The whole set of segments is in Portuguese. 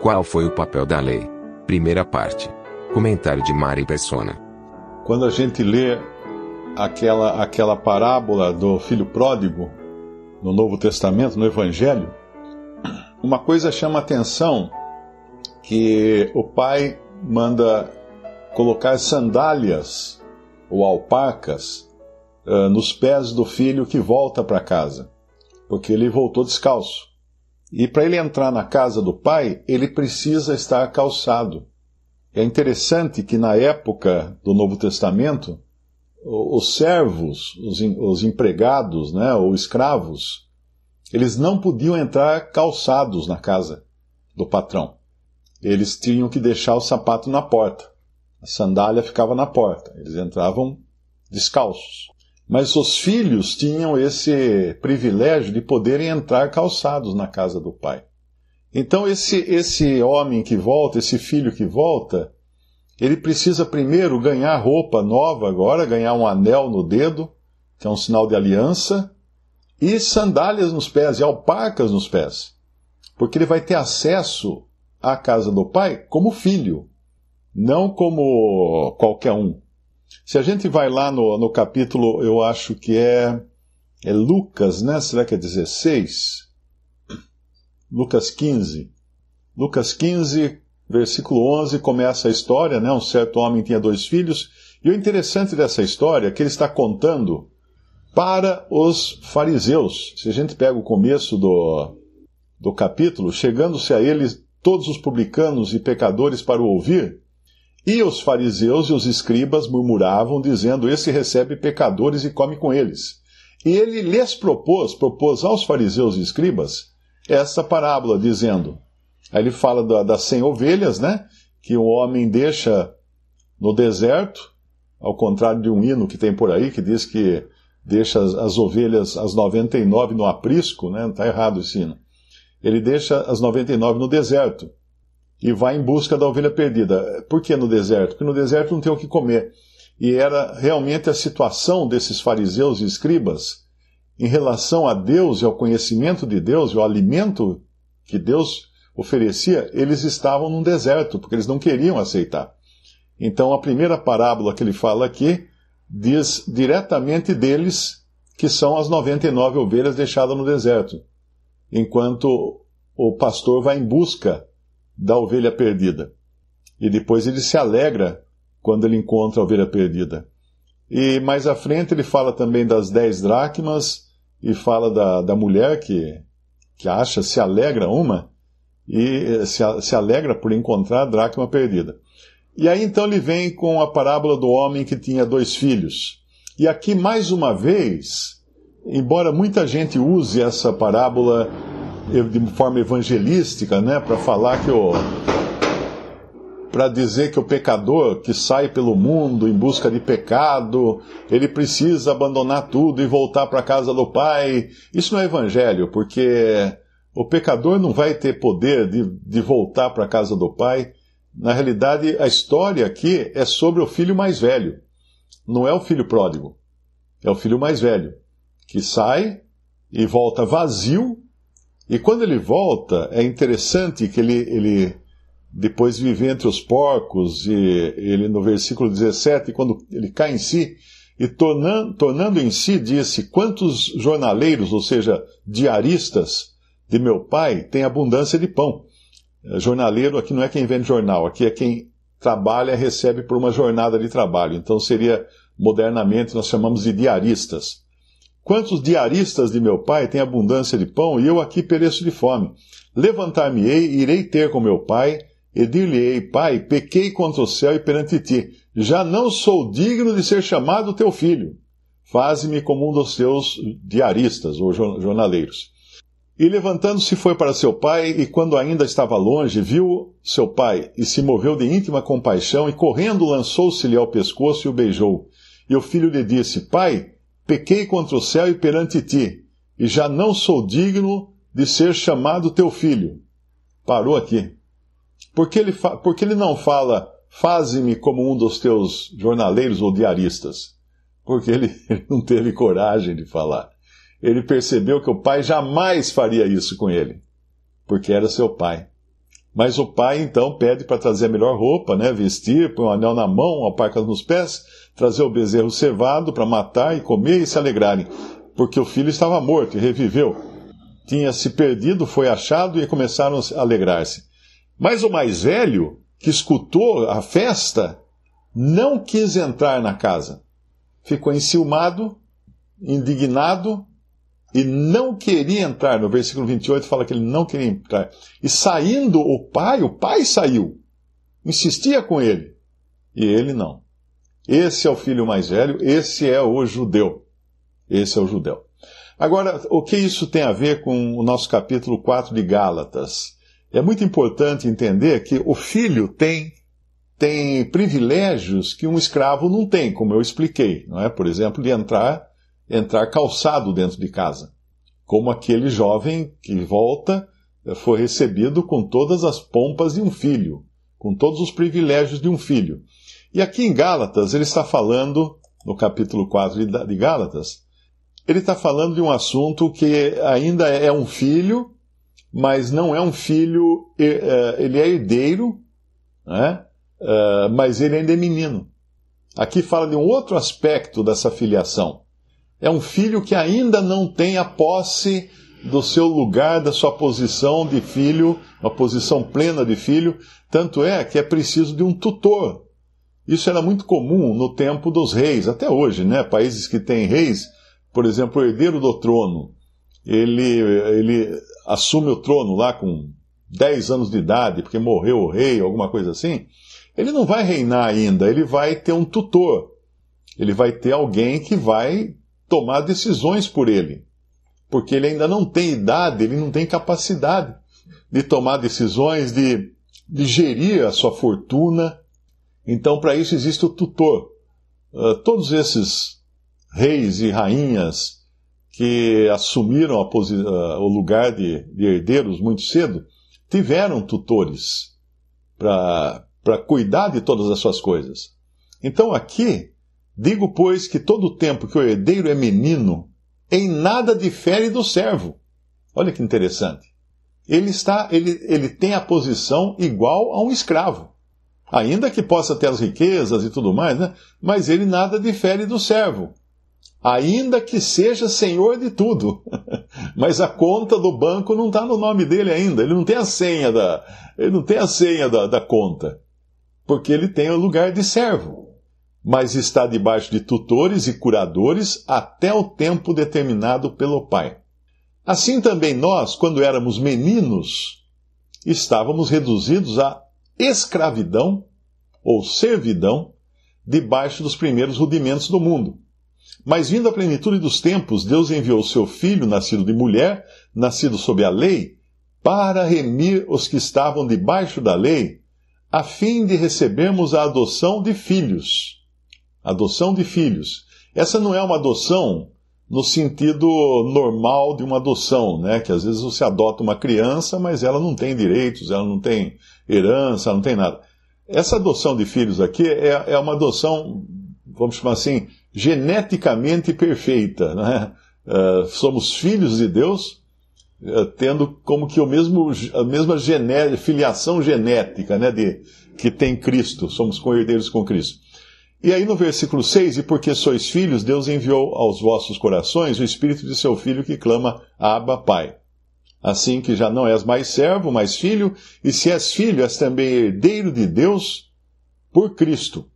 Qual foi o papel da lei? Primeira parte. Comentário de Mari Persona. Quando a gente lê aquela, aquela parábola do filho pródigo no Novo Testamento, no Evangelho, uma coisa chama atenção que o pai manda colocar sandálias ou alpacas uh, nos pés do filho que volta para casa, porque ele voltou descalço. E para ele entrar na casa do pai, ele precisa estar calçado. É interessante que na época do Novo Testamento, os servos, os, os empregados, né, ou escravos, eles não podiam entrar calçados na casa do patrão. Eles tinham que deixar o sapato na porta. A sandália ficava na porta. Eles entravam descalços. Mas os filhos tinham esse privilégio de poderem entrar calçados na casa do pai. Então esse esse homem que volta, esse filho que volta, ele precisa primeiro ganhar roupa nova agora, ganhar um anel no dedo, que é um sinal de aliança, e sandálias nos pés e alpacas nos pés. Porque ele vai ter acesso à casa do pai como filho não como qualquer um. Se a gente vai lá no, no capítulo, eu acho que é, é Lucas, né? Será que é 16? Lucas 15. Lucas 15, versículo 11, começa a história, né? Um certo homem tinha dois filhos, e o interessante dessa história é que ele está contando para os fariseus. Se a gente pega o começo do, do capítulo, chegando-se a eles todos os publicanos e pecadores para o ouvir, e os fariseus e os escribas murmuravam, dizendo: Esse recebe pecadores e come com eles. E ele lhes propôs, propôs aos fariseus e escribas, essa parábola, dizendo: Aí ele fala da, das cem ovelhas, né? Que o homem deixa no deserto, ao contrário de um hino que tem por aí, que diz que deixa as, as ovelhas, as 99 no aprisco, né? Está errado esse hino. Ele deixa as 99 no deserto e vai em busca da ovelha perdida. Por que no deserto? Porque no deserto não tem o que comer. E era realmente a situação desses fariseus e escribas em relação a Deus e ao conhecimento de Deus e ao alimento que Deus oferecia, eles estavam num deserto, porque eles não queriam aceitar. Então a primeira parábola que ele fala aqui diz diretamente deles que são as 99 ovelhas deixadas no deserto, enquanto o pastor vai em busca da ovelha perdida. E depois ele se alegra quando ele encontra a ovelha perdida. E mais à frente ele fala também das dez dracmas e fala da, da mulher que, que acha, se alegra uma e se, se alegra por encontrar a dracma perdida. E aí então ele vem com a parábola do homem que tinha dois filhos. E aqui mais uma vez, embora muita gente use essa parábola de forma evangelística, né, para falar que o para dizer que o pecador que sai pelo mundo em busca de pecado, ele precisa abandonar tudo e voltar para a casa do Pai. Isso não é evangelho, porque o pecador não vai ter poder de, de voltar para a casa do Pai. Na realidade, a história aqui é sobre o filho mais velho. Não é o filho pródigo. É o filho mais velho, que sai e volta vazio e quando ele volta, é interessante que ele, ele depois vive entre os porcos, e ele no versículo 17, quando ele cai em si, e tornando, tornando em si, disse: Quantos jornaleiros, ou seja, diaristas de meu pai, têm abundância de pão? É, jornaleiro aqui não é quem vende jornal, aqui é quem trabalha recebe por uma jornada de trabalho. Então seria, modernamente, nós chamamos de diaristas. Quantos diaristas de meu pai têm abundância de pão e eu aqui pereço de fome? Levantar-me-ei e irei ter com meu pai, e dir-lhe-ei, pai, pequei contra o céu e perante ti. Já não sou digno de ser chamado teu filho. Faze-me como um dos teus diaristas ou jornaleiros. E levantando-se foi para seu pai, e quando ainda estava longe, viu seu pai, e se moveu de íntima compaixão, e correndo lançou-se-lhe ao pescoço e o beijou. E o filho lhe disse: Pai, pequei contra o céu e perante ti, e já não sou digno de ser chamado teu filho. Parou aqui. Por que ele, por que ele não fala, faze-me como um dos teus jornaleiros ou diaristas? Porque ele, ele não teve coragem de falar ele percebeu que o pai jamais faria isso com ele, porque era seu pai. Mas o pai então pede para trazer a melhor roupa, né, vestir, põe um anel na mão, uma parca nos pés, trazer o bezerro cevado para matar e comer e se alegrarem, porque o filho estava morto e reviveu. Tinha se perdido, foi achado e começaram a alegrar-se. Mas o mais velho, que escutou a festa, não quis entrar na casa. Ficou enciumado, indignado e não queria entrar. No versículo 28 fala que ele não queria entrar. E saindo o pai, o pai saiu. Insistia com ele. E ele não. Esse é o filho mais velho, esse é o judeu. Esse é o judeu. Agora, o que isso tem a ver com o nosso capítulo 4 de Gálatas? É muito importante entender que o filho tem tem privilégios que um escravo não tem, como eu expliquei, não é? Por exemplo, de entrar entrar calçado dentro de casa, como aquele jovem que volta eh, foi recebido com todas as pompas de um filho, com todos os privilégios de um filho. E aqui em Gálatas, ele está falando, no capítulo 4 de Gálatas, ele está falando de um assunto que ainda é um filho, mas não é um filho, eh, ele é herdeiro, né? Eh, mas ele ainda é menino. Aqui fala de um outro aspecto dessa filiação. É um filho que ainda não tem a posse do seu lugar, da sua posição de filho, uma posição plena de filho, tanto é que é preciso de um tutor. Isso era muito comum no tempo dos reis, até hoje, né? Países que têm reis, por exemplo, o herdeiro do trono, ele, ele assume o trono lá com 10 anos de idade, porque morreu o rei, alguma coisa assim. Ele não vai reinar ainda, ele vai ter um tutor. Ele vai ter alguém que vai tomar decisões por ele. Porque ele ainda não tem idade, ele não tem capacidade de tomar decisões, de, de gerir a sua fortuna. Então, para isso existe o tutor. Uh, todos esses reis e rainhas que assumiram uh, o lugar de, de herdeiros muito cedo tiveram tutores para cuidar de todas as suas coisas. Então, aqui, Digo, pois, que todo o tempo que o herdeiro é menino, em nada difere do servo. Olha que interessante. Ele está, ele, ele tem a posição igual a um escravo. Ainda que possa ter as riquezas e tudo mais, né? mas ele nada difere do servo. Ainda que seja senhor de tudo. mas a conta do banco não está no nome dele ainda. Ele não tem a senha da, ele não tem a senha da, da conta. Porque ele tem o lugar de servo mas está debaixo de tutores e curadores até o tempo determinado pelo Pai. Assim também nós, quando éramos meninos, estávamos reduzidos à escravidão ou servidão debaixo dos primeiros rudimentos do mundo. Mas vindo a plenitude dos tempos, Deus enviou seu filho, nascido de mulher, nascido sob a lei, para remir os que estavam debaixo da lei, a fim de recebermos a adoção de filhos adoção de filhos. Essa não é uma adoção no sentido normal de uma adoção, né? Que às vezes você adota uma criança, mas ela não tem direitos, ela não tem herança, não tem nada. Essa adoção de filhos aqui é, é uma adoção, vamos chamar assim, geneticamente perfeita, né? Uh, somos filhos de Deus, uh, tendo como que o mesmo, a mesma gené filiação genética, né? De, que tem Cristo, somos co-herdeiros com Cristo. E aí no versículo 6, e porque sois filhos, Deus enviou aos vossos corações o espírito de seu filho que clama, Abba, Pai. Assim que já não és mais servo, mas filho, e se és filho, és também herdeiro de Deus por Cristo.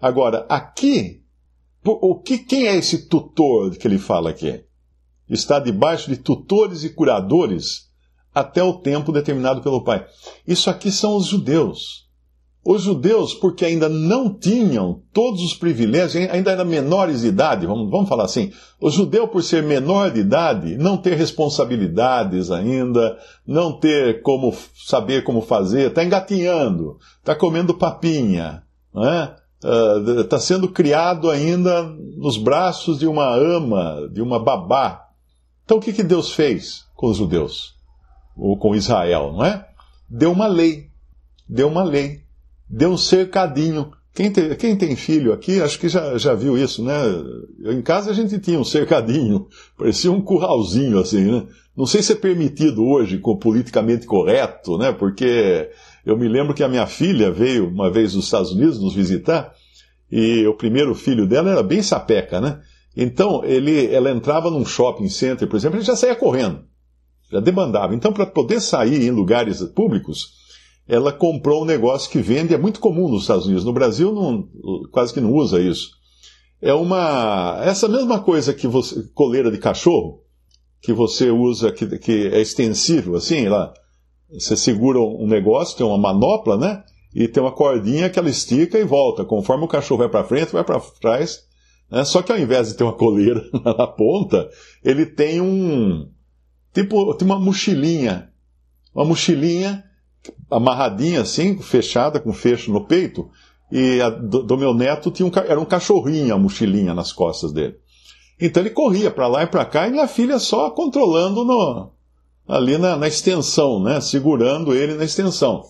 Agora, aqui, o que, quem é esse tutor que ele fala aqui? Está debaixo de tutores e curadores até o tempo determinado pelo Pai. Isso aqui são os judeus. Os judeus, porque ainda não tinham todos os privilégios, ainda eram menores de idade, vamos, vamos falar assim. O judeu, por ser menor de idade, não ter responsabilidades ainda, não ter como saber como fazer, está engatinhando, está comendo papinha, está uh, sendo criado ainda nos braços de uma ama, de uma babá. Então o que, que Deus fez com os judeus? Ou com Israel, não é? Deu uma lei. Deu uma lei deu um cercadinho. Quem tem, quem tem, filho aqui, acho que já, já viu isso, né? Em casa a gente tinha um cercadinho, parecia um curralzinho assim, né? Não sei se é permitido hoje, com politicamente correto, né? Porque eu me lembro que a minha filha veio uma vez dos Estados Unidos nos visitar, e o primeiro filho dela era bem sapeca, né? Então, ele, ela entrava num shopping center, por exemplo, ele já saía correndo, já demandava. Então, para poder sair em lugares públicos, ela comprou um negócio que vende, é muito comum nos Estados Unidos. No Brasil não, quase que não usa isso. É uma. Essa mesma coisa que você. coleira de cachorro, que você usa, que, que é extensível, assim, lá. Você segura um negócio, tem uma manopla, né? E tem uma cordinha que ela estica e volta. Conforme o cachorro vai para frente, vai para trás. Né? Só que ao invés de ter uma coleira na ponta, ele tem um. Tipo, tem uma mochilinha. Uma mochilinha amarradinha assim, fechada, com fecho no peito, e a, do, do, meu neto tinha um, era um cachorrinho, a mochilinha nas costas dele. Então ele corria para lá e para cá, e minha filha só controlando no, ali na, na, extensão, né, segurando ele na extensão.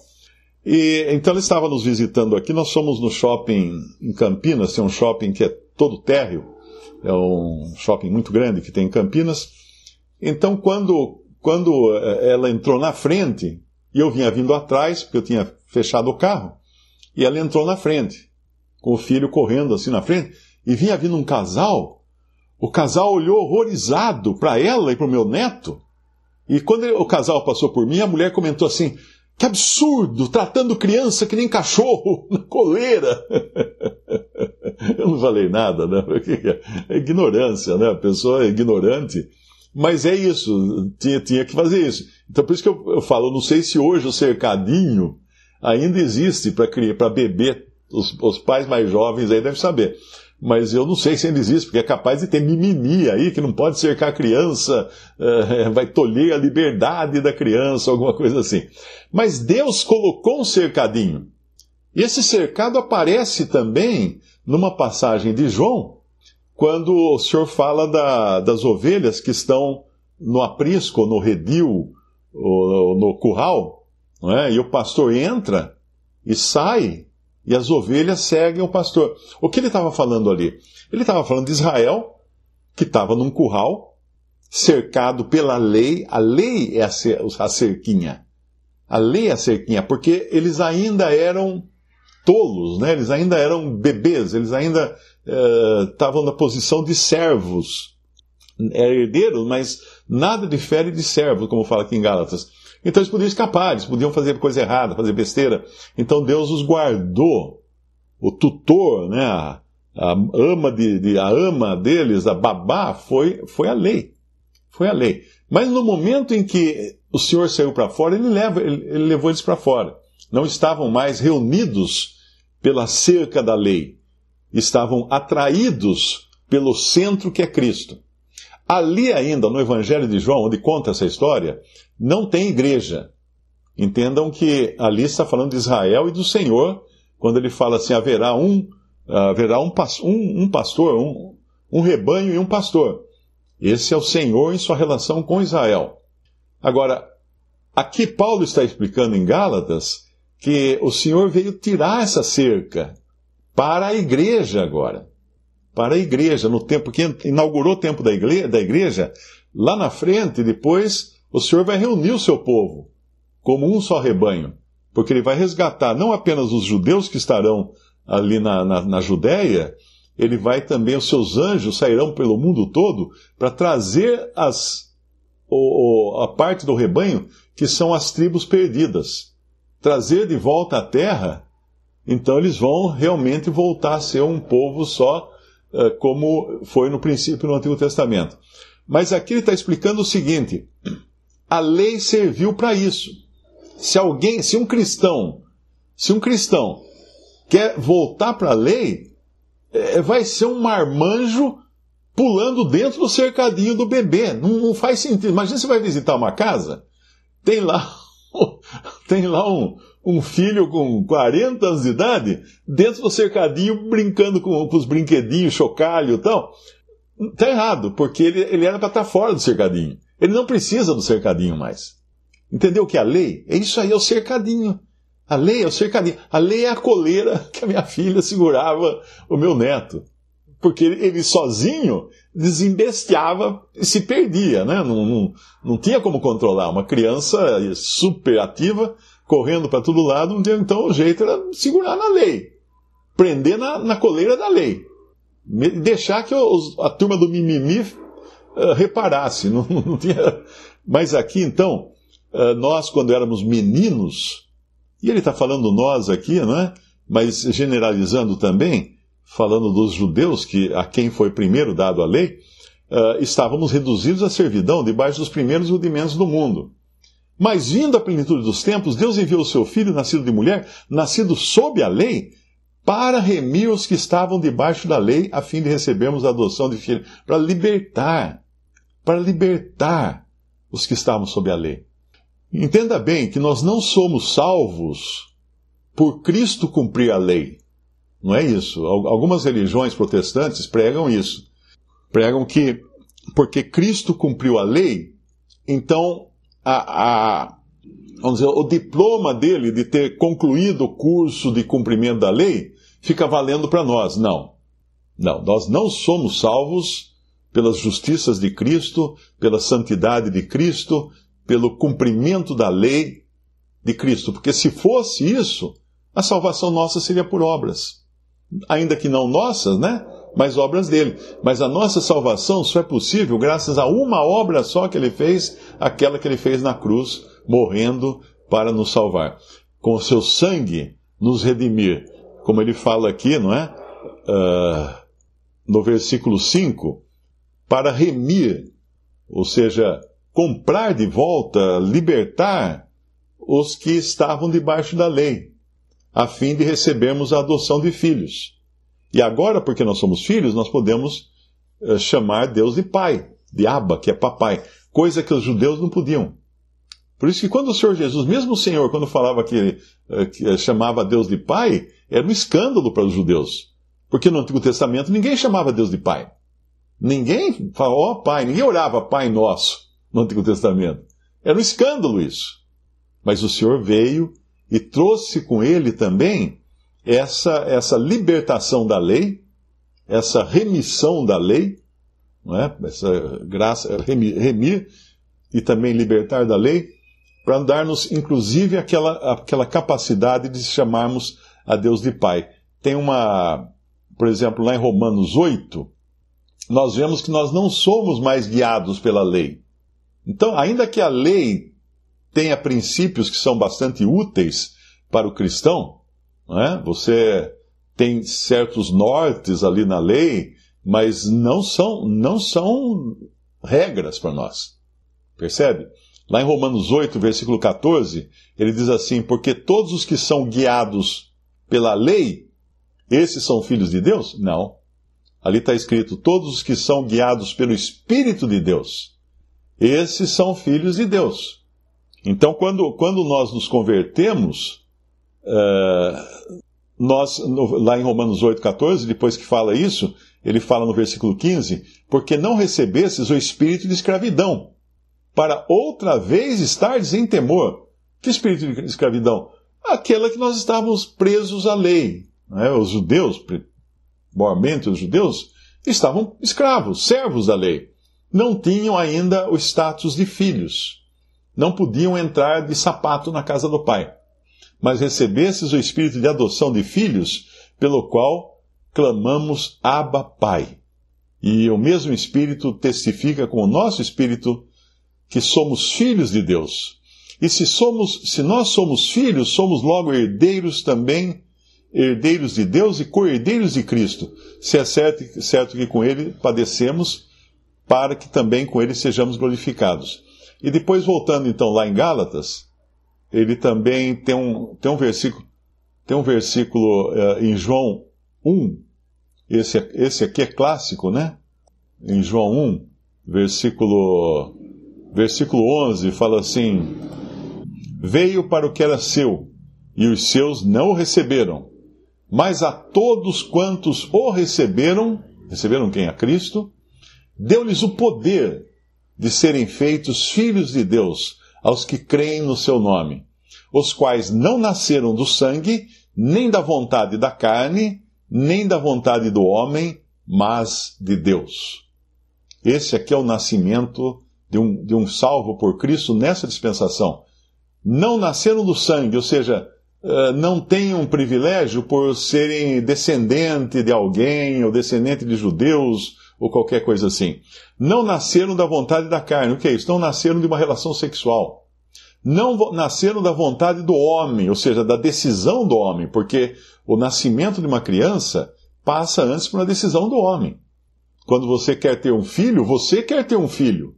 E então ele estava nos visitando aqui, nós somos no shopping em Campinas, tem um shopping que é todo térreo, é um shopping muito grande que tem em Campinas. Então quando, quando eh, ela entrou na frente, e eu vinha vindo atrás, porque eu tinha fechado o carro, e ela entrou na frente, com o filho correndo assim na frente, e vinha vindo um casal. O casal olhou horrorizado para ela e para o meu neto. E quando o casal passou por mim, a mulher comentou assim: Que absurdo, tratando criança que nem cachorro na coleira. Eu não falei nada, né? É ignorância, né? A pessoa é ignorante. Mas é isso, tinha, tinha que fazer isso. Então por isso que eu, eu falo, não sei se hoje o cercadinho ainda existe para beber. Os, os, pais mais jovens aí devem saber. Mas eu não sei se ainda existe, porque é capaz de ter mimimi aí, que não pode cercar a criança, é, vai tolher a liberdade da criança, alguma coisa assim. Mas Deus colocou um cercadinho. E esse cercado aparece também numa passagem de João, quando o Senhor fala da, das ovelhas que estão no aprisco, no redil, ou no curral, é? e o pastor entra e sai, e as ovelhas seguem o pastor. O que ele estava falando ali? Ele estava falando de Israel, que estava num curral, cercado pela lei. A lei é a, a cerquinha. A lei é a cerquinha, porque eles ainda eram tolos, né? eles ainda eram bebês, eles ainda estavam uh, na posição de servos. É herdeiro, mas nada difere de servo, como fala aqui em Gálatas. Então eles podiam escapar, eles podiam fazer coisa errada, fazer besteira. Então Deus os guardou. O tutor, né, a, a ama de, de, a ama deles, a babá, foi, foi a lei. Foi a lei. Mas no momento em que o Senhor saiu para fora, ele, leva, ele, ele levou eles para fora. Não estavam mais reunidos pela cerca da lei. Estavam atraídos pelo centro que é Cristo. Ali ainda, no Evangelho de João, onde conta essa história, não tem igreja. Entendam que ali está falando de Israel e do Senhor, quando ele fala assim: haverá um, haverá um, um, um pastor, um, um rebanho e um pastor. Esse é o Senhor em sua relação com Israel. Agora, aqui Paulo está explicando em Gálatas que o Senhor veio tirar essa cerca para a igreja agora para a igreja, no tempo que inaugurou o tempo da igreja, da igreja, lá na frente, depois, o Senhor vai reunir o seu povo como um só rebanho, porque ele vai resgatar não apenas os judeus que estarão ali na, na, na Judéia, ele vai também, os seus anjos sairão pelo mundo todo para trazer as, o, o, a parte do rebanho que são as tribos perdidas. Trazer de volta à terra, então eles vão realmente voltar a ser um povo só como foi no princípio no Antigo Testamento. Mas aqui ele está explicando o seguinte: a lei serviu para isso. Se alguém, se um cristão Se um cristão quer voltar para a lei, é, vai ser um marmanjo pulando dentro do cercadinho do bebê. Não, não, faz sentido. Imagina você vai visitar uma casa, tem lá, tem lá um, um filho com 40 anos de idade dentro do cercadinho brincando com, com os brinquedinhos, chocalho e tal. Está errado, porque ele, ele era para estar tá fora do cercadinho. Ele não precisa do cercadinho mais. Entendeu o que é a lei? É isso aí, é o cercadinho. A lei é o cercadinho. A lei é a coleira que a minha filha segurava o meu neto. Porque ele, ele sozinho desembestiava e se perdia, né? Não, não, não tinha como controlar. Uma criança super ativa, correndo para todo lado, então o jeito era segurar na lei. Prender na, na coleira da lei. Deixar que os, a turma do mimimi uh, reparasse. Não, não tinha... Mas aqui, então, uh, nós, quando éramos meninos, e ele está falando nós aqui, não é? Mas generalizando também, falando dos judeus, que a quem foi primeiro dado a lei, uh, estávamos reduzidos à servidão debaixo dos primeiros rudimentos do mundo. Mas vindo a plenitude dos tempos, Deus enviou o seu filho, nascido de mulher, nascido sob a lei, para remir os que estavam debaixo da lei, a fim de recebermos a adoção de filho, para libertar, para libertar os que estavam sob a lei. Entenda bem que nós não somos salvos por Cristo cumprir a lei. Não é isso. Algumas religiões protestantes pregam isso. Pregam que porque Cristo cumpriu a lei, então a, a, vamos dizer, o diploma dele de ter concluído o curso de cumprimento da lei fica valendo para nós. Não. Não, nós não somos salvos pelas justiças de Cristo, pela santidade de Cristo, pelo cumprimento da lei de Cristo. Porque se fosse isso, a salvação nossa seria por obras. Ainda que não nossas, né? Mas obras dele. Mas a nossa salvação só é possível graças a uma obra só que ele fez, aquela que ele fez na cruz, morrendo para nos salvar. Com o seu sangue nos redimir. Como ele fala aqui, não é? Uh, no versículo 5, para remir, ou seja, comprar de volta, libertar os que estavam debaixo da lei, a fim de recebermos a adoção de filhos. E agora, porque nós somos filhos, nós podemos uh, chamar Deus de pai, de Abba, que é papai, coisa que os judeus não podiam. Por isso que quando o Senhor Jesus, mesmo o Senhor, quando falava que, uh, que uh, chamava Deus de pai, era um escândalo para os judeus. Porque no Antigo Testamento ninguém chamava Deus de pai. Ninguém falava, ó oh, pai, ninguém orava Pai Nosso no Antigo Testamento. Era um escândalo isso. Mas o Senhor veio e trouxe com ele também essa, essa libertação da lei, essa remissão da lei, não é? essa graça, remir, e também libertar da lei, para dar-nos, inclusive, aquela, aquela capacidade de chamarmos a Deus de Pai. Tem uma, por exemplo, lá em Romanos 8, nós vemos que nós não somos mais guiados pela lei. Então, ainda que a lei tenha princípios que são bastante úteis para o cristão, é? você tem certos nortes ali na lei, mas não são, não são regras para nós. Percebe? Lá em Romanos 8, versículo 14, ele diz assim: Porque todos os que são guiados pela lei, esses são filhos de Deus? Não. Ali está escrito: todos os que são guiados pelo Espírito de Deus. Esses são filhos de Deus. Então, quando, quando nós nos convertemos, uh, nós, no, lá em Romanos 8,14, depois que fala isso, ele fala no versículo 15: Porque não recebesses o espírito de escravidão, para outra vez estardes em temor. Que espírito de escravidão? Aquela que nós estávamos presos à lei. Né? Os judeus, mormente os judeus, estavam escravos, servos da lei não tinham ainda o status de filhos. Não podiam entrar de sapato na casa do pai. Mas recebesses o espírito de adoção de filhos, pelo qual clamamos Abba Pai. E o mesmo espírito testifica com o nosso espírito que somos filhos de Deus. E se somos, se nós somos filhos, somos logo herdeiros também, herdeiros de Deus e co-herdeiros de Cristo. Se é certo, certo que com ele padecemos, para que também com ele sejamos glorificados. E depois, voltando então lá em Gálatas, ele também tem um, tem um versículo Tem um versículo uh, em João 1, esse, esse aqui é clássico, né? Em João 1, versículo, versículo 11, fala assim: Veio para o que era seu, e os seus não o receberam. Mas a todos quantos o receberam, receberam quem? A Cristo, deu-lhes o poder de serem feitos filhos de Deus aos que creem no seu nome, os quais não nasceram do sangue, nem da vontade da carne, nem da vontade do homem, mas de Deus. Esse aqui é o nascimento de um, de um salvo por Cristo nessa dispensação. Não nasceram do sangue, ou seja, eh, não têm um privilégio por serem descendente de alguém, ou descendente de judeus, ou qualquer coisa assim. Não nasceram da vontade da carne. O que é isso? Não nasceram de uma relação sexual. Não nasceram da vontade do homem, ou seja, da decisão do homem, porque o nascimento de uma criança passa antes por uma decisão do homem. Quando você quer ter um filho, você quer ter um filho.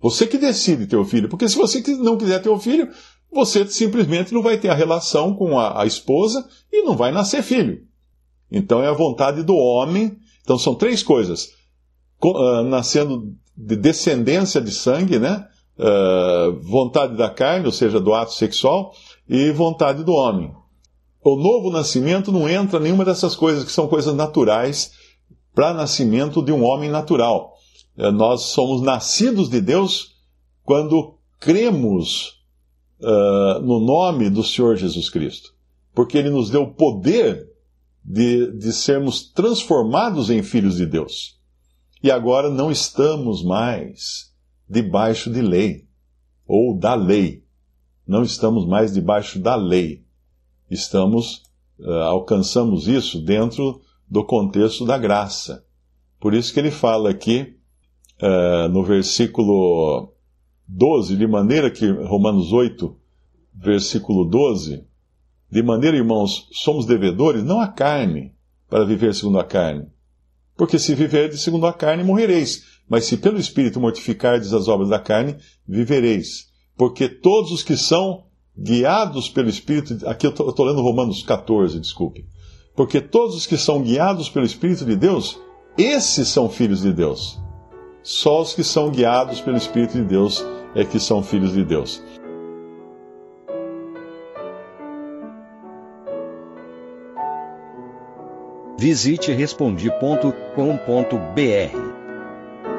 Você que decide ter o um filho. Porque se você não quiser ter um filho, você simplesmente não vai ter a relação com a, a esposa e não vai nascer filho. Então é a vontade do homem. Então são três coisas: uh, nascendo de descendência de sangue, né? Uh, vontade da carne, ou seja, do ato sexual, e vontade do homem. O novo nascimento não entra nenhuma dessas coisas que são coisas naturais para nascimento de um homem natural. Uh, nós somos nascidos de Deus quando cremos uh, no nome do Senhor Jesus Cristo, porque Ele nos deu o poder de, de sermos transformados em filhos de Deus. E agora não estamos mais debaixo de lei, ou da lei. Não estamos mais debaixo da lei. Estamos, uh, alcançamos isso dentro do contexto da graça. Por isso que ele fala aqui, uh, no versículo 12, de maneira que, Romanos 8, versículo 12, de maneira, irmãos, somos devedores não à carne, para viver segundo a carne, porque se viverdes segundo a carne, morrereis. Mas se pelo Espírito mortificardes as obras da carne, vivereis. Porque todos os que são guiados pelo Espírito. Aqui eu estou lendo Romanos 14, desculpe. Porque todos os que são guiados pelo Espírito de Deus, esses são filhos de Deus. Só os que são guiados pelo Espírito de Deus é que são filhos de Deus. Visite respondi.com.br.